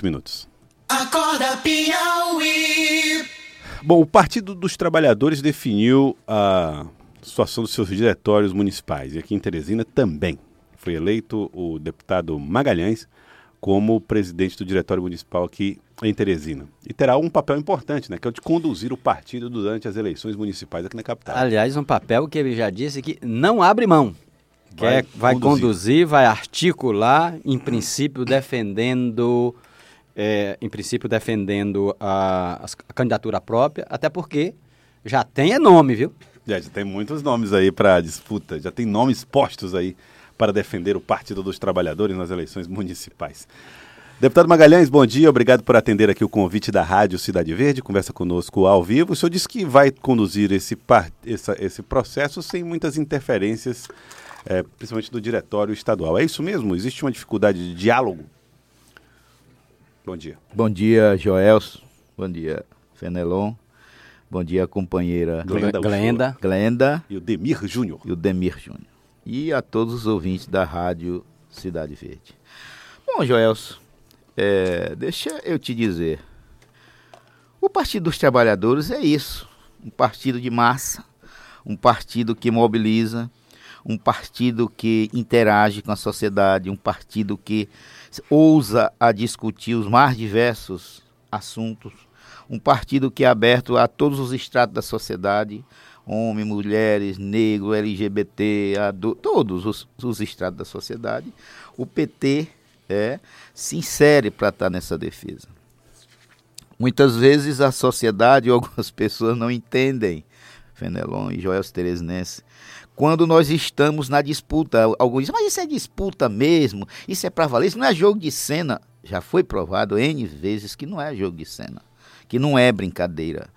18 minutos. Acorda Piauí. Bom, o Partido dos Trabalhadores definiu a situação dos seus diretórios municipais e aqui em Teresina também. Foi eleito o deputado Magalhães como presidente do diretório municipal aqui em Teresina. E terá um papel importante, né, que é o de conduzir o partido durante as eleições municipais aqui na capital. Aliás, um papel que ele já disse que não abre mão. Vai, é, vai conduzir. conduzir, vai articular, em princípio defendendo, é, em princípio defendendo a, a, candidatura própria, até porque já tem é nome, viu? Já, já tem muitos nomes aí para disputa, já tem nomes postos aí para defender o Partido dos Trabalhadores nas eleições municipais. Deputado Magalhães, bom dia, obrigado por atender aqui o convite da Rádio Cidade Verde, conversa conosco ao vivo. O senhor disse que vai conduzir esse, essa, esse processo sem muitas interferências, é, principalmente do diretório estadual. É isso mesmo? Existe uma dificuldade de diálogo? Bom dia. Bom dia, Joelso. Bom dia, Fenelon. Bom dia, companheira Glenda. Glenda. Glenda. E o Demir Júnior. E o Demir Júnior e a todos os ouvintes da Rádio Cidade Verde. Bom, Joelson, é, deixa eu te dizer. O Partido dos Trabalhadores é isso: um partido de massa, um partido que mobiliza, um partido que interage com a sociedade, um partido que ousa a discutir os mais diversos assuntos, um partido que é aberto a todos os estratos da sociedade, homens, mulheres, negros, LGBT, todos os, os estratos da sociedade, o PT é, se insere para estar tá nessa defesa. Muitas vezes a sociedade ou algumas pessoas não entendem, Fenelon e Joel Teresinense, quando nós estamos na disputa. Alguns dizem, mas isso é disputa mesmo, isso é para valer, isso não é jogo de cena. Já foi provado N vezes que não é jogo de cena, que não é brincadeira.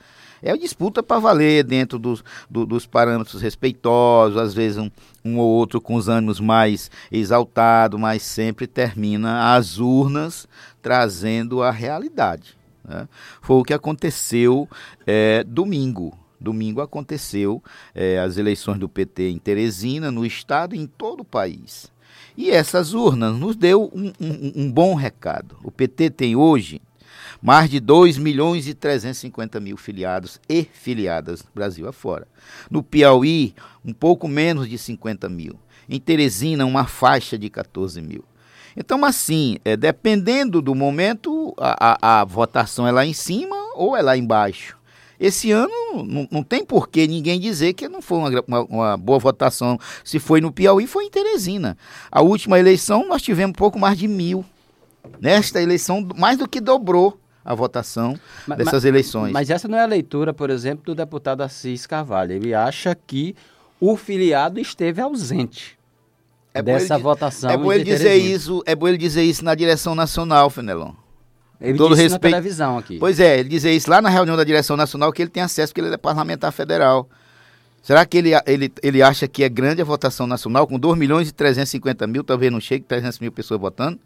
É disputa para valer dentro dos, do, dos parâmetros respeitosos, às vezes um, um ou outro com os ânimos mais exaltados, mas sempre termina as urnas trazendo a realidade. Né? Foi o que aconteceu é, domingo. Domingo aconteceu é, as eleições do PT em Teresina, no estado e em todo o país. E essas urnas nos deu um, um, um bom recado. O PT tem hoje mais de 2 milhões e 350 mil filiados e filiadas Brasil afora. No Piauí, um pouco menos de 50 mil. Em Teresina, uma faixa de 14 mil. Então, assim, é, dependendo do momento, a, a, a, votação é lá em cima ou é lá embaixo. Esse ano não, não tem por que ninguém dizer que não foi uma, uma, uma, boa votação. Se foi no Piauí, foi em Teresina. A última eleição nós tivemos pouco mais de mil. Nesta eleição, mais do que dobrou a votação mas, dessas mas, eleições. Mas essa não é a leitura, por exemplo, do deputado Assis Carvalho. Ele acha que o filiado esteve ausente é dessa ele, votação. É bom ele dizer isso, é bom ele dizer isso na direção nacional, Fenelon. Ele Todo disse respeito... na televisão aqui. Pois é, ele dizer isso lá na reunião da direção nacional que ele tem acesso porque ele é parlamentar federal. Será que ele, ele, ele acha que é grande a votação nacional com 2 milhões e 350 mil, talvez não chegue 300 mil pessoas votando?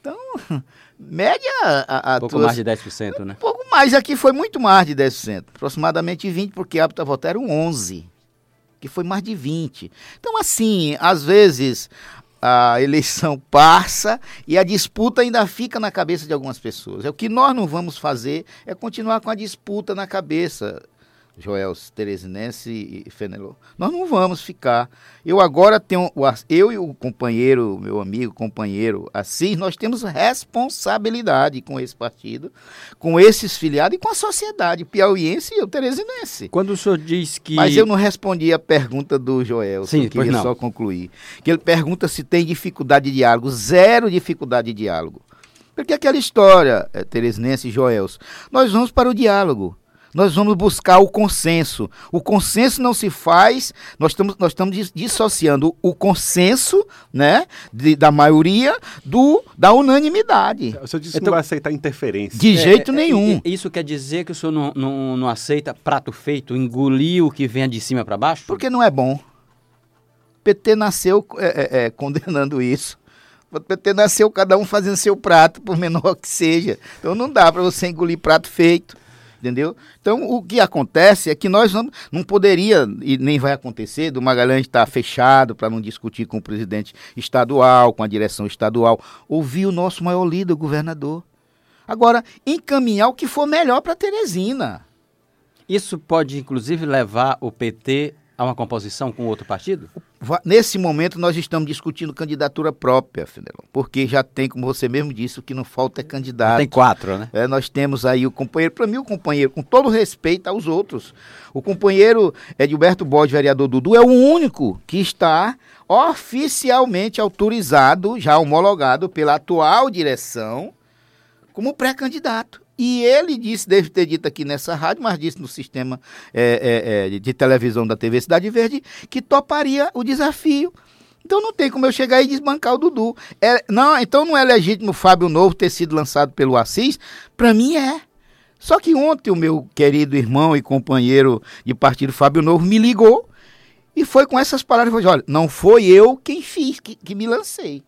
Então, média... A, a pouco tuas, mais de 10%, né? Um pouco mais, aqui foi muito mais de 10%. Aproximadamente 20%, porque apto a votar eram 11%. Que foi mais de 20%. Então, assim, às vezes a eleição passa e a disputa ainda fica na cabeça de algumas pessoas. É o que nós não vamos fazer é continuar com a disputa na cabeça. Joel Teresinense e Fenelon. Nós não vamos ficar. Eu agora tenho, eu e o companheiro, meu amigo, companheiro Assis, nós temos responsabilidade com esse partido, com esses filiados e com a sociedade piauiense e o teresinense. Quando o senhor diz que... Mas eu não respondi a pergunta do Joel, Sim, eu queria só concluir. Que ele pergunta se tem dificuldade de diálogo. Zero dificuldade de diálogo. Porque aquela história, é, Teresinense e Joels, nós vamos para o diálogo nós vamos buscar o consenso. O consenso não se faz, nós estamos, nós estamos dissociando o consenso né, de, da maioria do, da unanimidade. O senhor disse então, que não vai aceitar interferência. De é, jeito é, nenhum. É, isso quer dizer que o senhor não, não, não aceita prato feito, engolir o que vem de cima para baixo? Porque não é bom. O PT nasceu é, é, é, condenando isso. O PT nasceu cada um fazendo seu prato, por menor que seja. Então não dá para você engolir prato feito. Entendeu? Então, o que acontece é que nós não, não poderia, e nem vai acontecer, do Magalhães estar fechado para não discutir com o presidente estadual, com a direção estadual. Ouvir o nosso maior líder, o governador. Agora, encaminhar o que for melhor para Teresina. Isso pode, inclusive, levar o PT a uma composição com outro partido? Nesse momento, nós estamos discutindo candidatura própria, Fidelão, porque já tem, como você mesmo disse, o que não falta é candidato. Tem quatro, né? É, nós temos aí o companheiro, para mim, o companheiro, com todo respeito aos outros, o companheiro Edilberto Bode, vereador Dudu, é o único que está oficialmente autorizado, já homologado pela atual direção, como pré-candidato. E ele disse, deve ter dito aqui nessa rádio, mas disse no sistema é, é, é, de televisão da TV Cidade Verde, que toparia o desafio. Então não tem como eu chegar e desbancar o Dudu. É, não, então não é legítimo o Fábio Novo ter sido lançado pelo Assis? Para mim é. Só que ontem o meu querido irmão e companheiro de partido Fábio Novo me ligou e foi com essas palavras, olha, não foi eu quem fiz, que, que me lancei.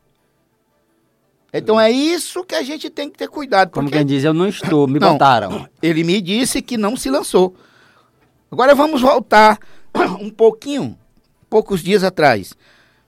Então é isso que a gente tem que ter cuidado. Como quem diz, eu não estou, me não, botaram. Ele me disse que não se lançou. Agora vamos voltar um pouquinho, poucos dias atrás.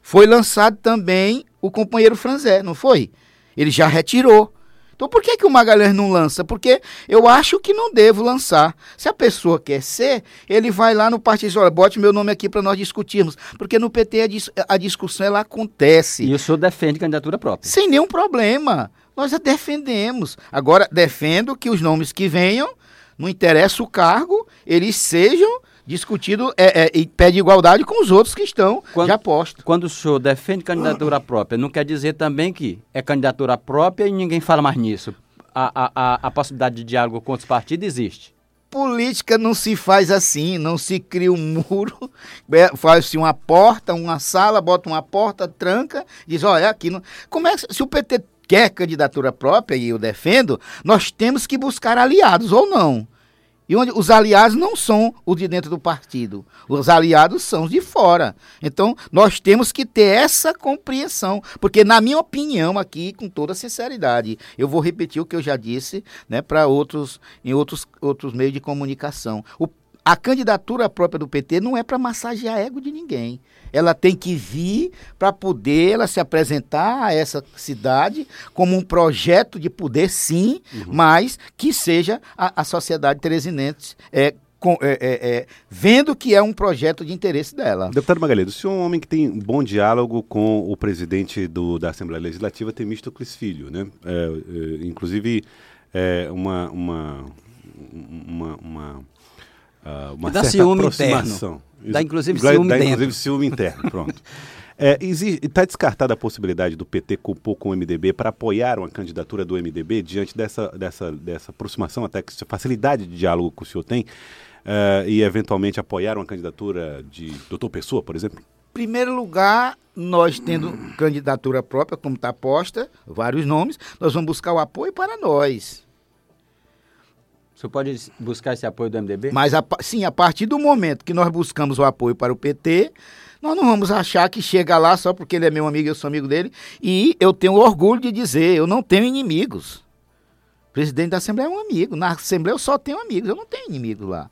Foi lançado também o companheiro Franzé, não foi? Ele já retirou. Então por que, que o Magalhães não lança? Porque eu acho que não devo lançar. Se a pessoa quer ser, ele vai lá no partido e diz, olha, bote meu nome aqui para nós discutirmos. Porque no PT a, dis a, discussão ela acontece. E o senhor defende candidatura própria? Sem nenhum problema. Nós a defendemos. Agora, defendo que os nomes que venham, não interessa o cargo, eles sejam discutido é, é, e pede igualdade com os outros que estão quando, já postos. Quando o senhor defende candidatura própria, não quer dizer também que é candidatura própria e ninguém fala mais nisso. A, a, a, a possibilidade de diálogo com outros partidos existe. Política não se faz assim, não se cria um muro, é, faz-se uma porta, uma sala, bota uma porta, tranca, diz, olha, aqui não. Como é que, se o PT quer candidatura própria, e eu defendo, nós temos que buscar aliados ou não. E onde os aliados não são os de dentro do partido, os aliados são os de fora. Então, nós temos que ter essa compreensão, porque na minha opinião aqui, com toda sinceridade, eu vou repetir o que eu já disse, né, para outros em outros outros meios de comunicação. O a candidatura própria do PT não é para massagear ego de ninguém. Ela tem que vir para poder ela se apresentar a essa cidade como um projeto de poder, sim, uhum. mas que seja a, a sociedade teresinense é, com, é, é, é, vendo que é um projeto de interesse dela. Deputado Magalhães, o senhor é um homem que tem um bom diálogo com o presidente do, da Assembleia Legislativa, Temístocles Filho, né? É, é, inclusive, é, uma, uma, uma, uma uh, uma dá certa ciúme aproximação. Interno. Dá inclusive ciúme dá, dentro. inclusive ciúme interno, pronto. Está é, descartada a possibilidade do PT compor com o MDB para apoiar uma candidatura do MDB diante dessa, dessa, dessa aproximação, até que facilidade de diálogo que o senhor tem, uh, e eventualmente apoiar uma candidatura de doutor Pessoa, por exemplo? Primeiro lugar, nós tendo candidatura própria, como está posta, vários nomes, nós vamos buscar o apoio para nós. Você pode buscar esse apoio do MDB? Mas, a, sim, a partir do momento que nós buscamos o apoio para o PT, nós não vamos achar que chega lá só porque ele é meu amigo e eu sou amigo dele. E eu tenho orgulho de dizer, eu não tenho inimigos. O presidente da Assembleia é um amigo. Na Assembleia eu só tenho amigos, eu não tenho inimigos lá.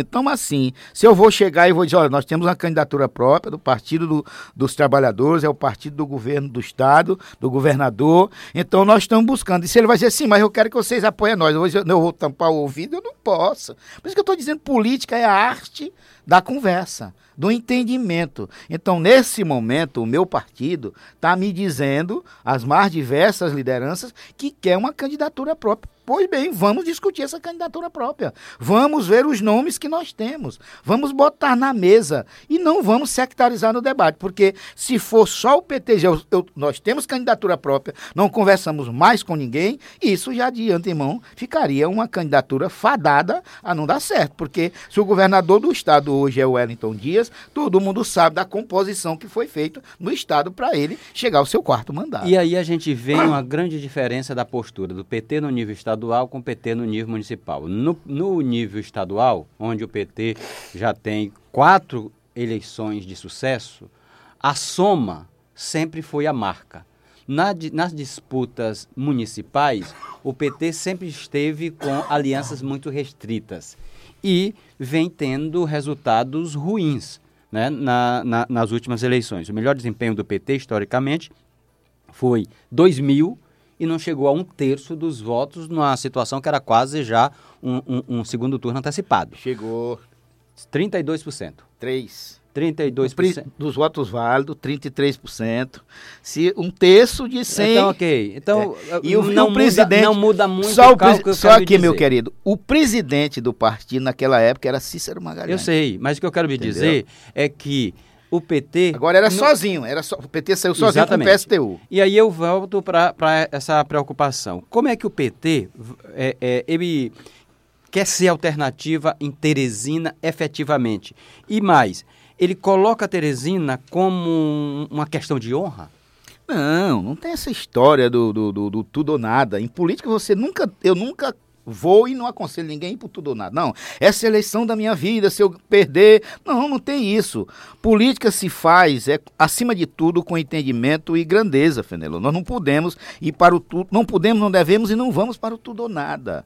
Então, assim, se eu vou chegar e vou dizer, olha, nós temos uma candidatura própria do Partido do, dos Trabalhadores, é o partido do governo do Estado, do governador, então nós estamos buscando. E se ele vai dizer, sim, mas eu quero que vocês apoiem nós, eu vou, dizer, eu vou tampar o ouvido, eu não posso. Por isso que eu estou dizendo, política é a arte da conversa, do entendimento. Então, nesse momento, o meu partido está me dizendo, as mais diversas lideranças, que quer uma candidatura própria Pois bem, vamos discutir essa candidatura própria. Vamos ver os nomes que nós temos. Vamos botar na mesa e não vamos sectarizar no debate, porque se for só o PTG, eu, eu, nós temos candidatura própria, não conversamos mais com ninguém, isso já de antemão ficaria uma candidatura fadada a não dar certo, porque se o governador do estado hoje é o Wellington Dias, todo mundo sabe da composição que foi feita no estado para ele chegar ao seu quarto mandato. E aí a gente vê uma grande diferença da postura do PT no nível estadual estadual com o PT no nível municipal. No, no nível estadual, onde o PT já tem quatro eleições de sucesso, a soma sempre foi a marca. Na, nas disputas municipais, o PT sempre esteve com alianças muito restritas e vem tendo resultados ruins né, na, na, nas últimas eleições. O melhor desempenho do PT, historicamente, foi 2000 e não chegou a um terço dos votos numa situação que era quase já um, um, um segundo turno antecipado. Chegou 32%. 3. 32%. Dos votos válidos, 33%. Se um terço de 100. Então, ok. Então, é. e o, não, o presidente, muda, não muda muito só o cálculo Só aqui, meu querido, o presidente do partido naquela época era Cícero Magalhães. Eu sei, mas o que eu quero me Entendeu? dizer é que o PT. Agora era no... sozinho, era so... o PT saiu sozinho Exatamente. com o PSTU. E aí eu volto para essa preocupação. Como é que o PT é, é, ele quer ser alternativa em Teresina efetivamente? E mais, ele coloca a Teresina como uma questão de honra? Não, não tem essa história do, do, do, do tudo ou nada. Em política você nunca, eu nunca vou e não aconselho ninguém por tudo ou nada. Não, essa é a eleição da minha vida, se eu perder. Não, não tem isso. Política se faz, é acima de tudo, com entendimento e grandeza, Fenelo. Nós não podemos ir para o tudo, não podemos, não devemos e não vamos para o tudo ou nada.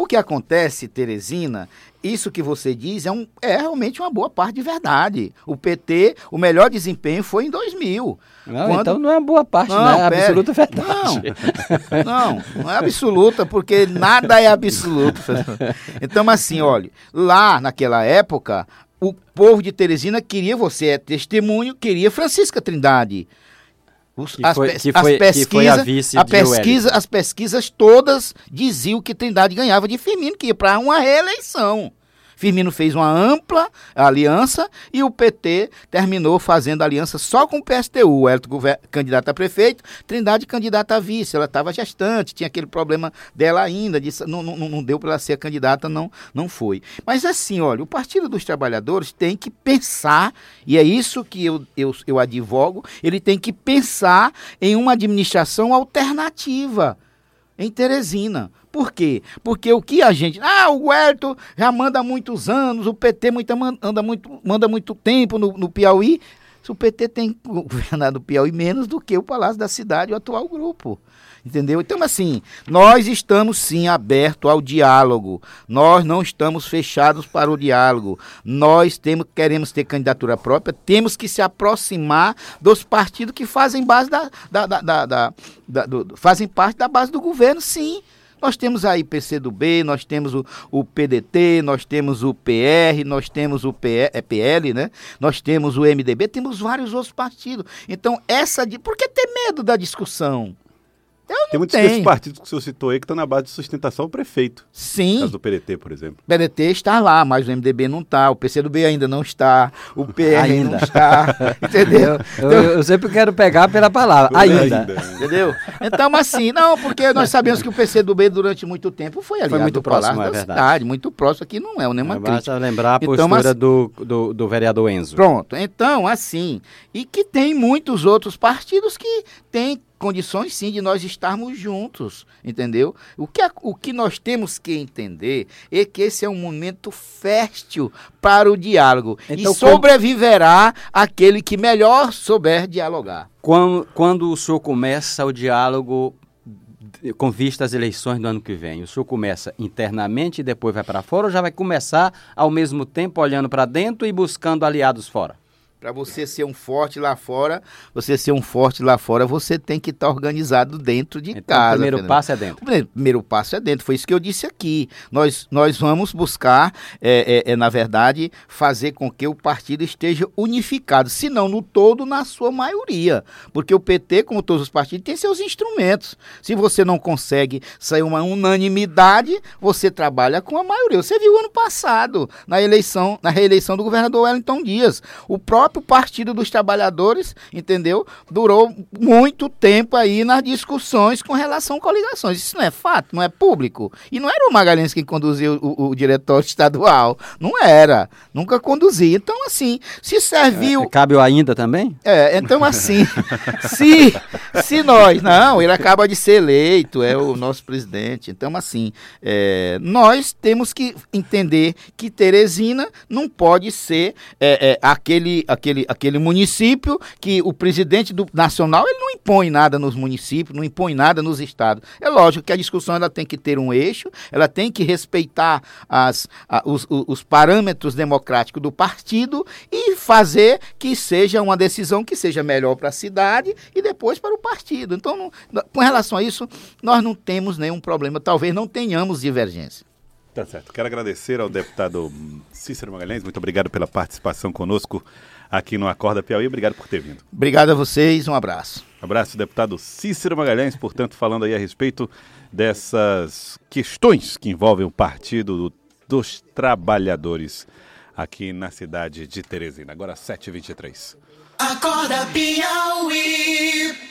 O que acontece, Teresina, isso que você diz é, um, é realmente uma boa parte de verdade. O PT, o melhor desempenho foi em 2000. Não, quando... Então não é boa parte, não, não é pera... absoluta verdade. Não, não, não é absoluta, porque nada é absoluto. Então, assim, olha, lá naquela época, o povo de Teresina queria você, é testemunho, queria Francisca Trindade. Os, que, foi, as, que, foi, as pesquisas, a, a pesquisa, as pesquisas todas diziam que Trindade ganhava de Firmino, que ia para uma reeleição. Firmino fez uma ampla aliança e o PT terminou fazendo aliança só com o PSTU. Hélito candidato a prefeito, Trindade candidata a vice. Ela estava gestante, tinha aquele problema dela ainda, disse, não, não, não deu para ela ser candidata, não, não foi. Mas assim, olha, o Partido dos Trabalhadores tem que pensar, e é isso que eu, eu, eu advogo, ele tem que pensar em uma administração alternativa em Teresina. Por quê? Porque o que a gente. Ah, o Huerto já manda muitos anos, o PT muita, anda muito, manda muito tempo no, no Piauí. O PT tem governado o Piauí menos do que o Palácio da Cidade, o atual grupo. Entendeu? Então, assim, nós estamos sim abertos ao diálogo. Nós não estamos fechados para o diálogo. Nós temos, queremos ter candidatura própria, temos que se aproximar dos partidos que fazem base da, da, da, da, da do, fazem parte da base do governo, sim. Nós temos aí PCdoB, nós temos o, o PDT, nós temos o PR, nós temos o PL, é PL, né? Nós temos o MDB, temos vários outros partidos. Então, essa de. Por que ter medo da discussão? Eu Tem muitos desses partidos que o senhor citou aí que estão na base de sustentação ao prefeito. Sim. No caso do PDT, por exemplo. O PDT está lá, mas o MDB não está, o PCdoB ainda não está, o PR ainda. não está, entendeu? Eu, eu, eu, sempre quero pegar pela palavra, ainda. ainda. Entendeu? Então, assim, não, porque nós sabemos que o PCdoB durante muito tempo foi aliado foi muito próximo, é verdade. cidade, muito próximo, aqui não é nenhuma é, crítica. lembrar a então, postura então, mas... do, do, do vereador Enzo. Pronto, então, assim, e que tem muitos outros partidos que têm condições sim de nós estarmos juntos, entendeu? O que, o que nós temos que entender é que esse é um momento fértil para o diálogo então, e sobreviverá como... aquele que melhor souber dialogar. Quando, quando o senhor começa o diálogo com vista às eleições do ano que vem? O senhor começa internamente e depois vai para fora ou já vai começar ao mesmo tempo olhando para dentro e buscando aliados fora? Para você ser um forte lá fora, você ser um forte lá fora, você tem que estar tá organizado dentro de então, casa. O primeiro Fernando. passo é dentro. O primeiro passo é dentro. Foi isso que eu disse aqui. Nós, nós vamos buscar, é, é, é, na verdade, fazer com que o partido esteja unificado, se não no todo, na sua maioria. Porque o PT, como todos os partidos, tem seus instrumentos. Se você não consegue sair uma unanimidade, você trabalha com a maioria. Você viu ano passado, na eleição, na reeleição do governador Wellington Dias. O próprio próprio Partido dos Trabalhadores, entendeu? Durou muito tempo aí nas discussões com relação a coligações. Isso não é fato, não é público. E não era o Magalhães quem conduzia o, o, diretório estadual. Não era. Nunca conduzia. Então, assim, se serviu. É, cabe o ainda também? É, então, assim, se, se nós. Não, ele acaba de ser eleito, é o nosso presidente. Então, assim, é, nós temos que entender que Teresina não pode ser é, é aquele aquele, aquele município que o presidente do nacional ele não impõe nada nos municípios, não impõe nada nos estados. É lógico que a discussão ela tem que ter um eixo, ela tem que respeitar as, a, os, os parâmetros democráticos do partido e fazer que seja uma decisão que seja melhor para a cidade e depois para o partido. Então, não, com relação a isso, nós não temos nenhum problema, talvez não tenhamos divergência. Tá certo. Quero agradecer ao deputado Cícero Magalhães. Muito obrigado pela participação conosco aqui no Acorda Piauí. Obrigado por ter vindo. Obrigado a vocês. Um abraço. Um abraço, deputado Cícero Magalhães, portanto, falando aí a respeito dessas questões que envolvem o Partido dos Trabalhadores aqui na cidade de Teresina. Agora 7h23. Acorda Piauí.